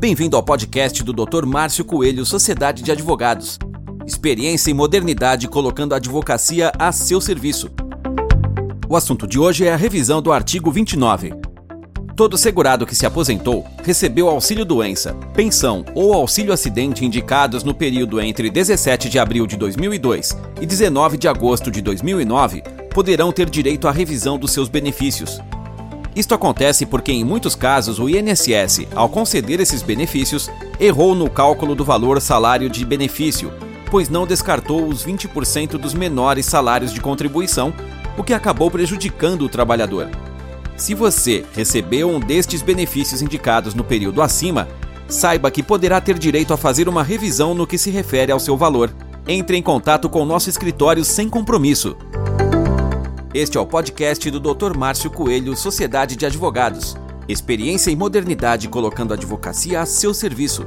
Bem-vindo ao podcast do Dr. Márcio Coelho, Sociedade de Advogados. Experiência e modernidade colocando a advocacia a seu serviço. O assunto de hoje é a revisão do artigo 29. Todo segurado que se aposentou recebeu auxílio-doença, pensão ou auxílio-acidente indicados no período entre 17 de abril de 2002 e 19 de agosto de 2009 poderão ter direito à revisão dos seus benefícios. Isto acontece porque, em muitos casos, o INSS, ao conceder esses benefícios, errou no cálculo do valor salário de benefício, pois não descartou os 20% dos menores salários de contribuição, o que acabou prejudicando o trabalhador. Se você recebeu um destes benefícios indicados no período acima, saiba que poderá ter direito a fazer uma revisão no que se refere ao seu valor. Entre em contato com o nosso escritório sem compromisso. Este é o podcast do Dr. Márcio Coelho, Sociedade de Advogados. Experiência e modernidade colocando a advocacia a seu serviço.